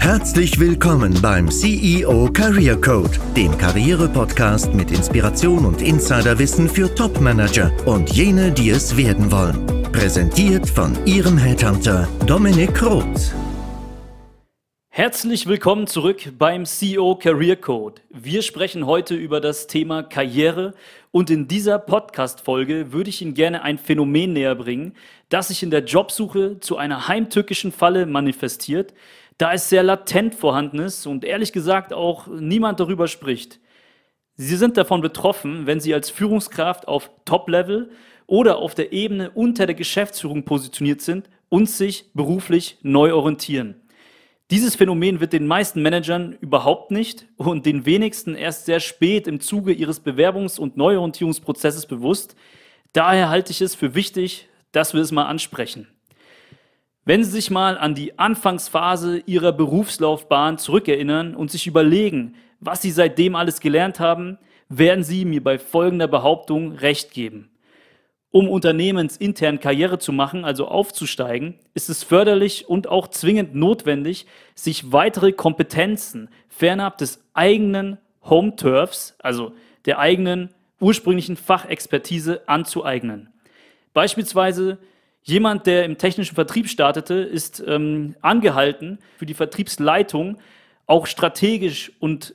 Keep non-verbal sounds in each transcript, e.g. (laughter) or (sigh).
Herzlich willkommen beim CEO Career Code, dem Karriere-Podcast mit Inspiration und Insiderwissen für Top-Manager und jene, die es werden wollen. Präsentiert von Ihrem Headhunter Dominik Roth. Herzlich willkommen zurück beim CEO Career Code. Wir sprechen heute über das Thema Karriere und in dieser Podcast-Folge würde ich Ihnen gerne ein Phänomen näher bringen, das sich in der Jobsuche zu einer heimtückischen Falle manifestiert, da es sehr latent vorhanden ist und ehrlich gesagt auch niemand darüber spricht. Sie sind davon betroffen, wenn Sie als Führungskraft auf Top-Level oder auf der Ebene unter der Geschäftsführung positioniert sind und sich beruflich neu orientieren. Dieses Phänomen wird den meisten Managern überhaupt nicht und den wenigsten erst sehr spät im Zuge ihres Bewerbungs- und Neuorientierungsprozesses bewusst. Daher halte ich es für wichtig, dass wir es mal ansprechen. Wenn Sie sich mal an die Anfangsphase Ihrer Berufslaufbahn zurückerinnern und sich überlegen, was Sie seitdem alles gelernt haben, werden Sie mir bei folgender Behauptung recht geben. Um unternehmensintern Karriere zu machen, also aufzusteigen, ist es förderlich und auch zwingend notwendig, sich weitere Kompetenzen fernab des eigenen Home Turfs, also der eigenen ursprünglichen Fachexpertise anzueignen. Beispielsweise Jemand, der im technischen Vertrieb startete, ist ähm, angehalten, für die Vertriebsleitung auch strategisch und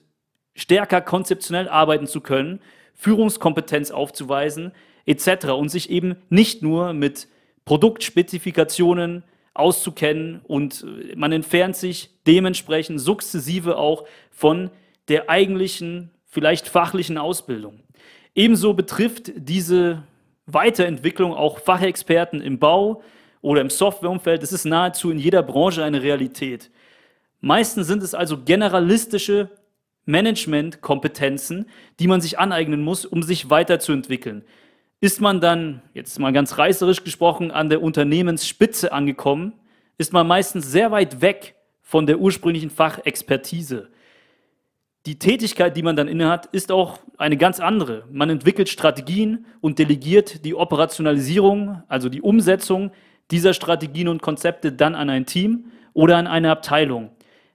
stärker konzeptionell arbeiten zu können, Führungskompetenz aufzuweisen, etc. und sich eben nicht nur mit Produktspezifikationen auszukennen und äh, man entfernt sich dementsprechend sukzessive auch von der eigentlichen, vielleicht fachlichen Ausbildung. Ebenso betrifft diese Weiterentwicklung auch Fachexperten im Bau oder im Softwareumfeld. Das ist nahezu in jeder Branche eine Realität. Meistens sind es also generalistische Managementkompetenzen, die man sich aneignen muss, um sich weiterzuentwickeln. Ist man dann, jetzt mal ganz reißerisch gesprochen, an der Unternehmensspitze angekommen, ist man meistens sehr weit weg von der ursprünglichen Fachexpertise. Die Tätigkeit, die man dann innehat, ist auch eine ganz andere. Man entwickelt Strategien und delegiert die Operationalisierung, also die Umsetzung dieser Strategien und Konzepte dann an ein Team oder an eine Abteilung.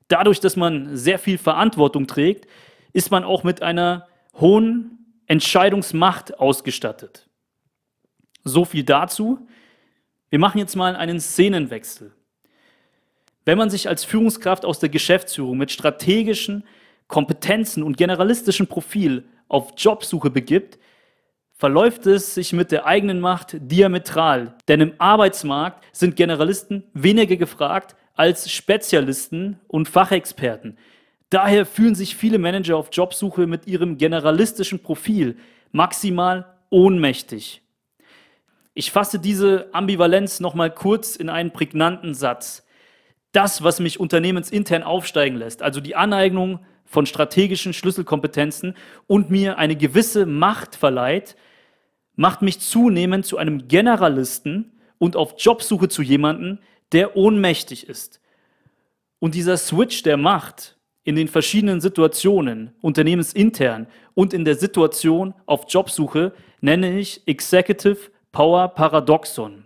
Dadurch, dass man sehr viel Verantwortung trägt, ist man auch mit einer hohen Entscheidungsmacht ausgestattet. So viel dazu. Wir machen jetzt mal einen Szenenwechsel. Wenn man sich als Führungskraft aus der Geschäftsführung mit strategischen Kompetenzen und generalistischen Profil auf Jobsuche begibt, verläuft es sich mit der eigenen Macht diametral. Denn im Arbeitsmarkt sind Generalisten weniger gefragt als Spezialisten und Fachexperten. Daher fühlen sich viele Manager auf Jobsuche mit ihrem generalistischen Profil maximal ohnmächtig. Ich fasse diese Ambivalenz nochmal kurz in einen prägnanten Satz. Das, was mich unternehmensintern aufsteigen lässt, also die Aneignung von strategischen Schlüsselkompetenzen und mir eine gewisse Macht verleiht, macht mich zunehmend zu einem Generalisten und auf Jobsuche zu jemandem, der ohnmächtig ist. Und dieser Switch der Macht in den verschiedenen Situationen, unternehmensintern und in der Situation auf Jobsuche, nenne ich Executive Power Paradoxon.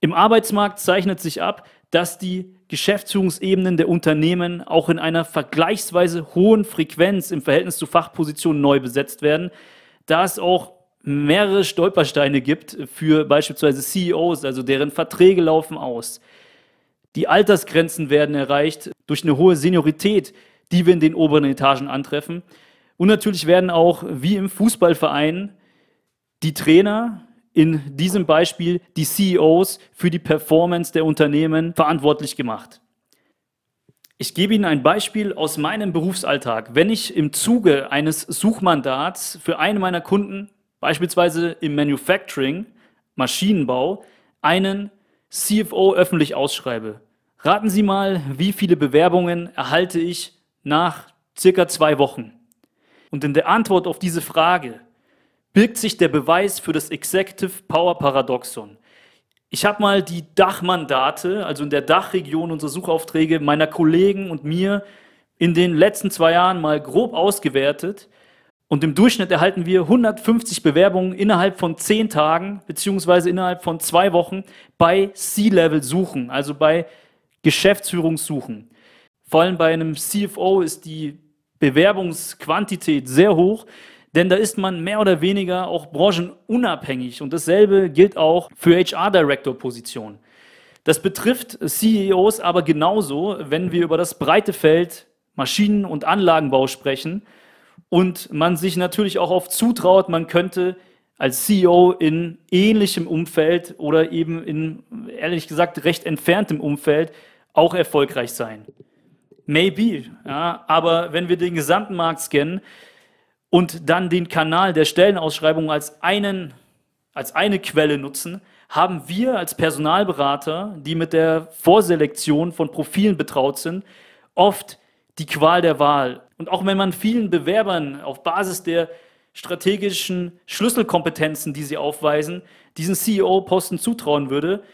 Im Arbeitsmarkt zeichnet sich ab, dass die Geschäftsführungsebenen der Unternehmen auch in einer vergleichsweise hohen Frequenz im Verhältnis zu Fachpositionen neu besetzt werden, da es auch mehrere Stolpersteine gibt für beispielsweise CEOs, also deren Verträge laufen aus. Die Altersgrenzen werden erreicht durch eine hohe Seniorität, die wir in den oberen Etagen antreffen. Und natürlich werden auch, wie im Fußballverein, die Trainer, in diesem Beispiel die CEOs für die Performance der Unternehmen verantwortlich gemacht. Ich gebe Ihnen ein Beispiel aus meinem Berufsalltag. Wenn ich im Zuge eines Suchmandats für einen meiner Kunden, beispielsweise im Manufacturing, Maschinenbau, einen CFO öffentlich ausschreibe, raten Sie mal, wie viele Bewerbungen erhalte ich nach circa zwei Wochen? Und in der Antwort auf diese Frage birgt sich der Beweis für das Executive Power Paradoxon. Ich habe mal die Dachmandate, also in der Dachregion unsere Suchaufträge meiner Kollegen und mir in den letzten zwei Jahren mal grob ausgewertet. Und im Durchschnitt erhalten wir 150 Bewerbungen innerhalb von zehn Tagen beziehungsweise innerhalb von zwei Wochen bei C-Level-Suchen, also bei Geschäftsführung suchen. Vor allem bei einem CFO ist die Bewerbungsquantität sehr hoch, denn da ist man mehr oder weniger auch branchenunabhängig. Und dasselbe gilt auch für HR-Director-Positionen. Das betrifft CEOs aber genauso, wenn wir über das breite Feld Maschinen- und Anlagenbau sprechen und man sich natürlich auch oft zutraut, man könnte als CEO in ähnlichem Umfeld oder eben in, ehrlich gesagt, recht entferntem Umfeld auch erfolgreich sein. Maybe, ja, aber wenn wir den gesamten Markt scannen und dann den Kanal der Stellenausschreibung als, einen, als eine Quelle nutzen, haben wir als Personalberater, die mit der Vorselektion von Profilen betraut sind, oft die Qual der Wahl. Und auch wenn man vielen Bewerbern auf Basis der strategischen Schlüsselkompetenzen, die sie aufweisen, diesen CEO-Posten zutrauen würde,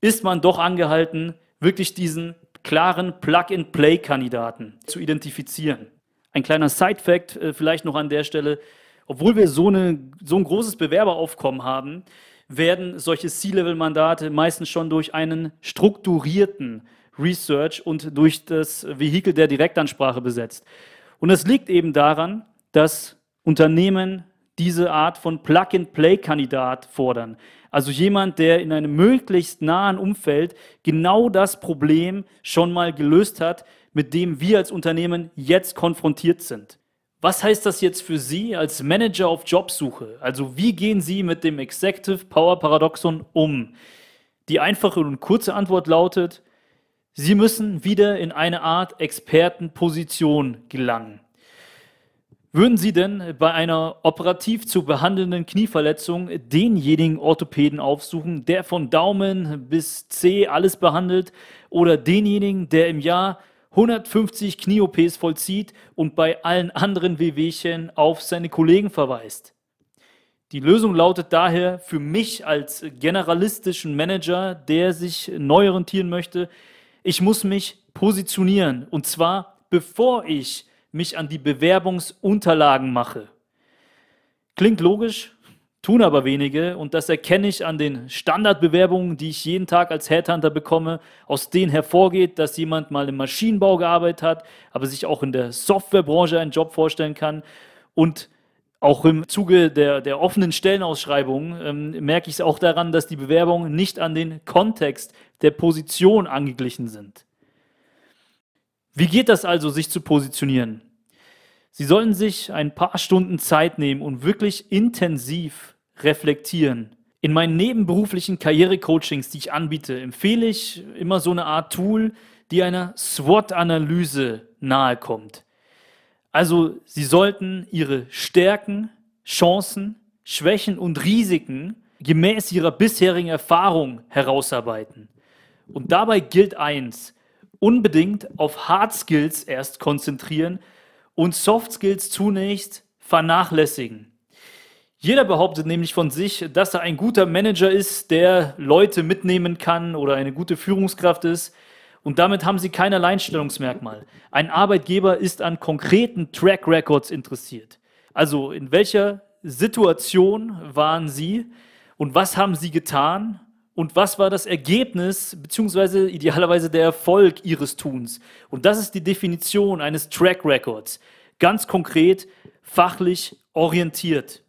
ist man doch angehalten, wirklich diesen klaren Plug-and-Play-Kandidaten zu identifizieren. Ein kleiner Side-Fact äh, vielleicht noch an der Stelle. Obwohl wir so, eine, so ein großes Bewerberaufkommen haben, werden solche C-Level-Mandate meistens schon durch einen strukturierten Research und durch das Vehikel der Direktansprache besetzt. Und es liegt eben daran, dass Unternehmen diese Art von Plug-and-Play-Kandidat fordern. Also jemand, der in einem möglichst nahen Umfeld genau das Problem schon mal gelöst hat, mit dem wir als Unternehmen jetzt konfrontiert sind. Was heißt das jetzt für Sie als Manager auf Jobsuche? Also wie gehen Sie mit dem Executive Power Paradoxon um? Die einfache und kurze Antwort lautet, Sie müssen wieder in eine Art Expertenposition gelangen. Würden Sie denn bei einer operativ zu behandelnden Knieverletzung denjenigen Orthopäden aufsuchen, der von Daumen bis C alles behandelt, oder denjenigen, der im Jahr 150 Knie-OPs vollzieht und bei allen anderen Wehwehchen auf seine Kollegen verweist? Die Lösung lautet daher für mich als generalistischen Manager, der sich neu orientieren möchte, ich muss mich positionieren und zwar bevor ich mich an die Bewerbungsunterlagen mache. Klingt logisch, tun aber wenige und das erkenne ich an den Standardbewerbungen, die ich jeden Tag als Headhunter bekomme, aus denen hervorgeht, dass jemand mal im Maschinenbau gearbeitet hat, aber sich auch in der Softwarebranche einen Job vorstellen kann und auch im Zuge der, der offenen Stellenausschreibungen ähm, merke ich es auch daran, dass die Bewerbungen nicht an den Kontext der Position angeglichen sind. Wie geht das also, sich zu positionieren? Sie sollten sich ein paar Stunden Zeit nehmen und wirklich intensiv reflektieren. In meinen nebenberuflichen Karrierecoachings, die ich anbiete, empfehle ich immer so eine Art Tool, die einer SWOT-Analyse nahe kommt. Also Sie sollten Ihre Stärken, Chancen, Schwächen und Risiken gemäß Ihrer bisherigen Erfahrung herausarbeiten. Und dabei gilt eins, unbedingt auf Hard Skills erst konzentrieren und Soft Skills zunächst vernachlässigen. Jeder behauptet nämlich von sich, dass er ein guter Manager ist, der Leute mitnehmen kann oder eine gute Führungskraft ist. Und damit haben sie kein Alleinstellungsmerkmal. Ein Arbeitgeber ist an konkreten Track Records interessiert. Also in welcher Situation waren sie und was haben sie getan und was war das Ergebnis beziehungsweise idealerweise der Erfolg ihres Tuns. Und das ist die Definition eines Track Records. Ganz konkret, fachlich orientiert.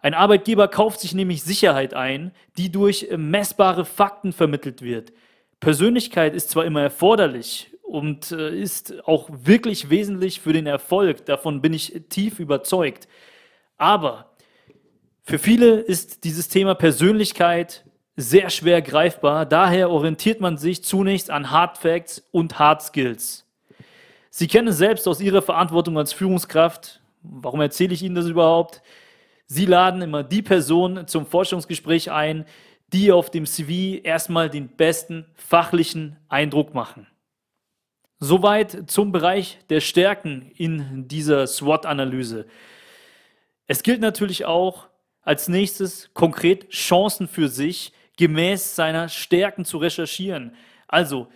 Ein Arbeitgeber kauft sich nämlich Sicherheit ein, die durch messbare Fakten vermittelt wird. Persönlichkeit ist zwar immer erforderlich und äh, ist auch wirklich wesentlich für den Erfolg, davon bin ich tief überzeugt. Aber für viele ist dieses Thema Persönlichkeit sehr schwer greifbar. Daher orientiert man sich zunächst an Hard Facts und Hard Skills. Sie kennen selbst aus Ihrer Verantwortung als Führungskraft. Warum erzähle ich Ihnen das überhaupt? Sie laden immer die Person zum Forschungsgespräch ein, die auf dem CV erstmal den besten fachlichen Eindruck machen. Soweit zum Bereich der Stärken in dieser SWOT-Analyse. Es gilt natürlich auch als nächstes konkret Chancen für sich gemäß seiner Stärken zu recherchieren. Also,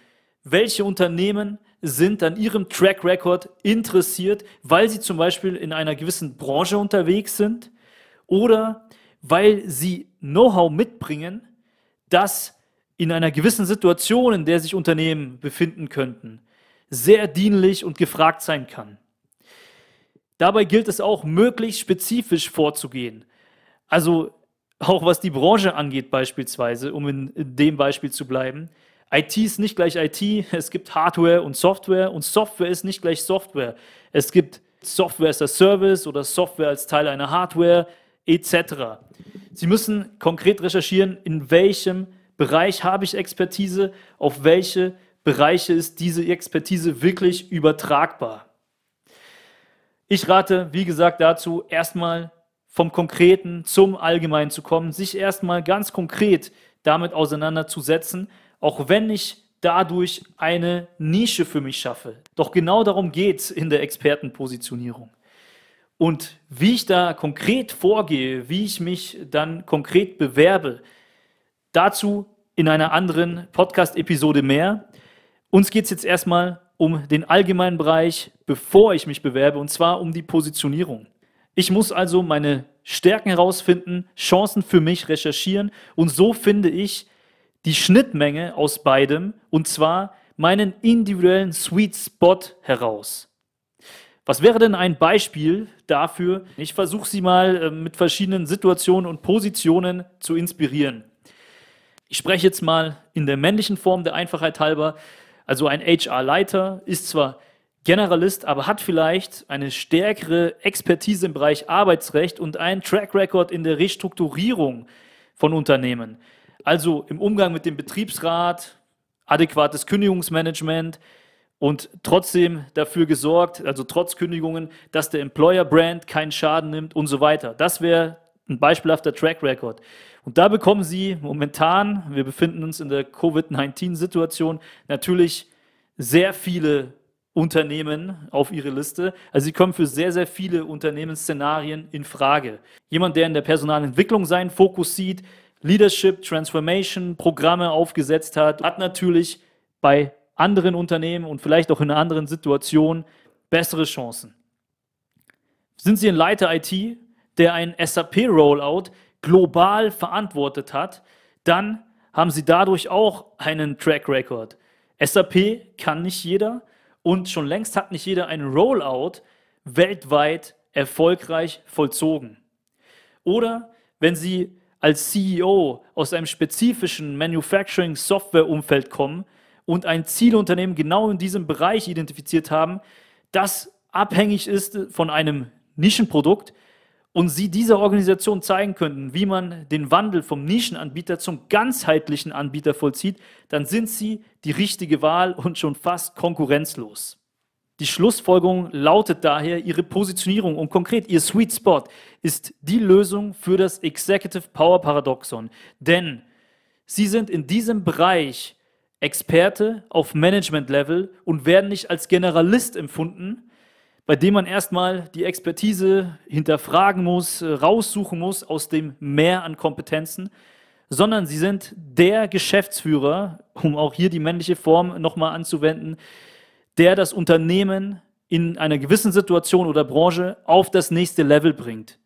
welche Unternehmen sind an ihrem Track Record interessiert, weil sie zum Beispiel in einer gewissen Branche unterwegs sind oder weil sie Know-how mitbringen, das in einer gewissen Situation, in der sich Unternehmen befinden könnten, sehr dienlich und gefragt sein kann. Dabei gilt es auch, möglichst spezifisch vorzugehen. Also auch was die Branche angeht beispielsweise, um in, in dem Beispiel zu bleiben. IT ist nicht gleich IT, es gibt Hardware und Software und Software ist nicht gleich Software. Es gibt Software as a Service oder Software als Teil einer Hardware etc. Sie müssen konkret recherchieren, in welchem Bereich habe ich Expertise, auf welche Bereiche ist diese Expertise wirklich übertragbar. Ich rate, wie gesagt, dazu erstmal vom Konkreten zum Allgemeinen zu kommen, sich erstmal ganz konkret damit auseinanderzusetzen, auch wenn ich dadurch eine Nische für mich schaffe. Doch genau darum geht es in der Expertenpositionierung. Und wie ich da konkret vorgehe, wie ich mich dann konkret bewerbe, dazu in einer anderen Podcast-Episode mehr. Uns geht es jetzt erstmal um den allgemeinen Bereich, bevor ich mich bewerbe, und zwar um die Positionierung. Ich muss also meine Stärken herausfinden, Chancen für mich recherchieren und so finde ich die Schnittmenge aus beidem und zwar meinen individuellen Sweet Spot heraus. Was wäre denn ein Beispiel dafür? Ich versuche sie mal äh, mit verschiedenen Situationen und Positionen zu inspirieren. Ich spreche jetzt mal in der männlichen Form der Einfachheit halber. Also ein HR-Leiter ist zwar Generalist, aber hat vielleicht eine stärkere Expertise im Bereich Arbeitsrecht und einen Track Record in der Restrukturierung von Unternehmen. Also im Umgang mit dem Betriebsrat, adäquates Kündigungsmanagement, und trotzdem dafür gesorgt, also trotz Kündigungen, dass der Employer Brand keinen Schaden nimmt und so weiter. Das wäre ein beispielhafter Track Record. Und da bekommen Sie momentan, wir befinden uns in der Covid-19-Situation, natürlich sehr viele Unternehmen auf Ihre Liste. Also Sie kommen für sehr, sehr viele Unternehmensszenarien in Frage. Jemand, der in der Personalentwicklung seinen Fokus sieht, Leadership, Transformation, Programme aufgesetzt hat, hat natürlich bei anderen Unternehmen und vielleicht auch in einer anderen Situation bessere Chancen. Sind Sie ein Leiter IT, der ein SAP-Rollout global verantwortet hat, dann haben Sie dadurch auch einen Track Record. SAP kann nicht jeder und schon längst hat nicht jeder einen Rollout weltweit erfolgreich vollzogen. Oder wenn Sie als CEO aus einem spezifischen Manufacturing-Software-Umfeld kommen, und ein Zielunternehmen genau in diesem Bereich identifiziert haben, das abhängig ist von einem Nischenprodukt und sie dieser Organisation zeigen könnten, wie man den Wandel vom Nischenanbieter zum ganzheitlichen Anbieter vollzieht, dann sind sie die richtige Wahl und schon fast konkurrenzlos. Die Schlussfolgerung lautet daher, Ihre Positionierung und konkret Ihr Sweet Spot ist die Lösung für das Executive Power Paradoxon. Denn Sie sind in diesem Bereich Experte auf Management-Level und werden nicht als Generalist empfunden, bei dem man erstmal die Expertise hinterfragen muss, äh, raussuchen muss aus dem Mehr an Kompetenzen, sondern sie sind der Geschäftsführer, um auch hier die männliche Form nochmal anzuwenden, der das Unternehmen in einer gewissen Situation oder Branche auf das nächste Level bringt.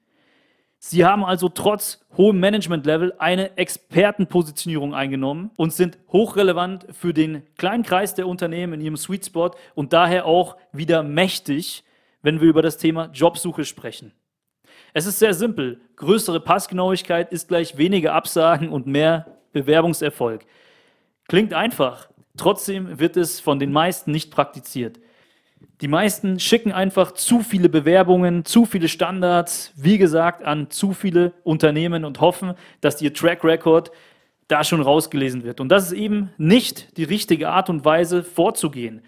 Sie haben also trotz hohem Management-Level eine Expertenpositionierung eingenommen und sind hochrelevant für den kleinen Kreis der Unternehmen in ihrem Sweet Spot und daher auch wieder mächtig, wenn wir über das Thema Jobsuche sprechen. Es ist sehr simpel. Größere Passgenauigkeit ist gleich weniger Absagen und mehr Bewerbungserfolg. Klingt einfach. Trotzdem wird es von den meisten nicht praktiziert. Die meisten schicken einfach zu viele Bewerbungen, zu viele Standards, wie gesagt, an zu viele Unternehmen und hoffen, dass ihr Track Record da schon rausgelesen wird. Und das ist eben nicht die richtige Art und Weise vorzugehen.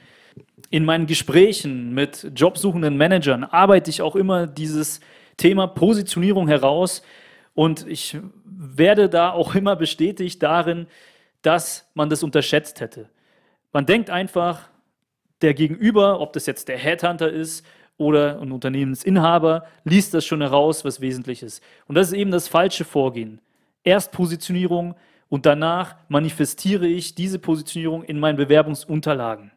In meinen Gesprächen mit jobsuchenden Managern arbeite ich auch immer dieses Thema Positionierung heraus und ich werde da auch immer bestätigt darin, dass man das unterschätzt hätte. Man denkt einfach, der Gegenüber, ob das jetzt der Headhunter ist oder ein Unternehmensinhaber, liest das schon heraus, was wesentlich ist. Und das ist eben das falsche Vorgehen. Erst Positionierung und danach manifestiere ich diese Positionierung in meinen Bewerbungsunterlagen.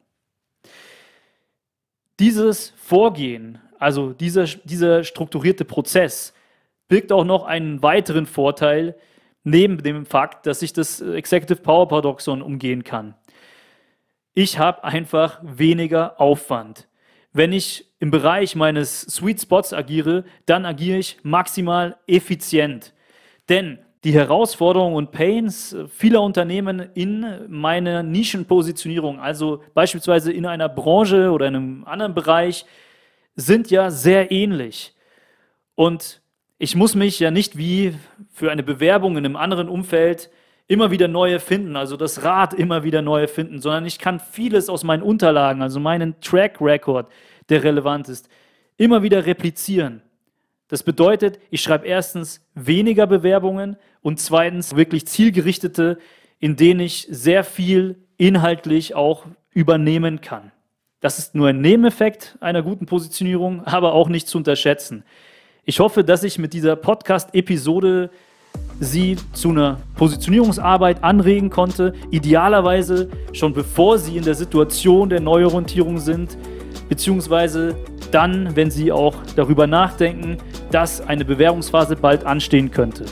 Dieses Vorgehen, also dieser, dieser strukturierte Prozess, birgt auch noch einen weiteren Vorteil, neben dem Fakt, dass ich das Executive Power Paradoxon umgehen kann. Ich habe einfach weniger Aufwand. Wenn ich im Bereich meines Sweet Spots agiere, dann agiere ich maximal effizient. Denn die Herausforderungen und Pains vieler Unternehmen in meiner Nischenpositionierung, also beispielsweise in einer Branche oder in einem anderen Bereich, sind ja sehr ähnlich. Und ich muss mich ja nicht wie für eine Bewerbung in einem anderen Umfeld immer wieder neu erfinden, also das Rad immer wieder neu erfinden, sondern ich kann vieles aus meinen Unterlagen, also meinen Track Record, der relevant ist, immer wieder replizieren. Das bedeutet, ich schreibe erstens weniger Bewerbungen und zweitens wirklich zielgerichtete, in denen ich sehr viel inhaltlich auch übernehmen kann. Das ist nur ein Nebeneffekt einer guten Positionierung, (laughs) aber auch nicht zu unterschätzen. Ich hoffe, dass ich mit dieser Podcast-Episode Sie zu einer Positionierungsarbeit anregen konnte, idealerweise schon bevor Sie in der Situation der Neuorientierung sind, beziehungsweise dann, wenn Sie auch darüber nachdenken, dass eine Bewerbungsphase bald anstehen könnte.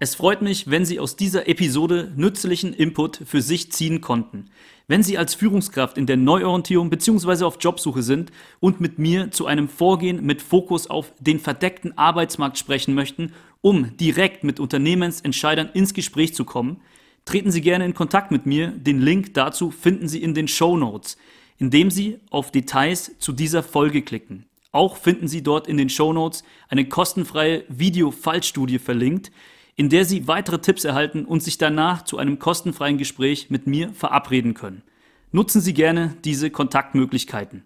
Es freut mich, wenn Sie aus dieser Episode nützlichen Input für sich ziehen konnten. Wenn Sie als Führungskraft in der Neuorientierung bzw. auf Jobsuche sind und mit mir zu einem Vorgehen mit Fokus auf den verdeckten Arbeitsmarkt sprechen möchten, um direkt mit Unternehmensentscheidern ins Gespräch zu kommen, treten Sie gerne in Kontakt mit mir. Den Link dazu finden Sie in den Show Notes, indem Sie auf Details zu dieser Folge klicken. Auch finden Sie dort in den Show Notes eine kostenfreie Video-Fallstudie verlinkt, in der Sie weitere Tipps erhalten und sich danach zu einem kostenfreien Gespräch mit mir verabreden können. Nutzen Sie gerne diese Kontaktmöglichkeiten.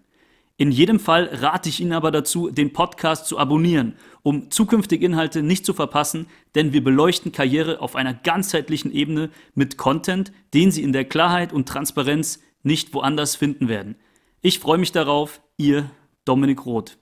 In jedem Fall rate ich Ihnen aber dazu, den Podcast zu abonnieren, um zukünftige Inhalte nicht zu verpassen, denn wir beleuchten Karriere auf einer ganzheitlichen Ebene mit Content, den Sie in der Klarheit und Transparenz nicht woanders finden werden. Ich freue mich darauf, Ihr Dominik Roth.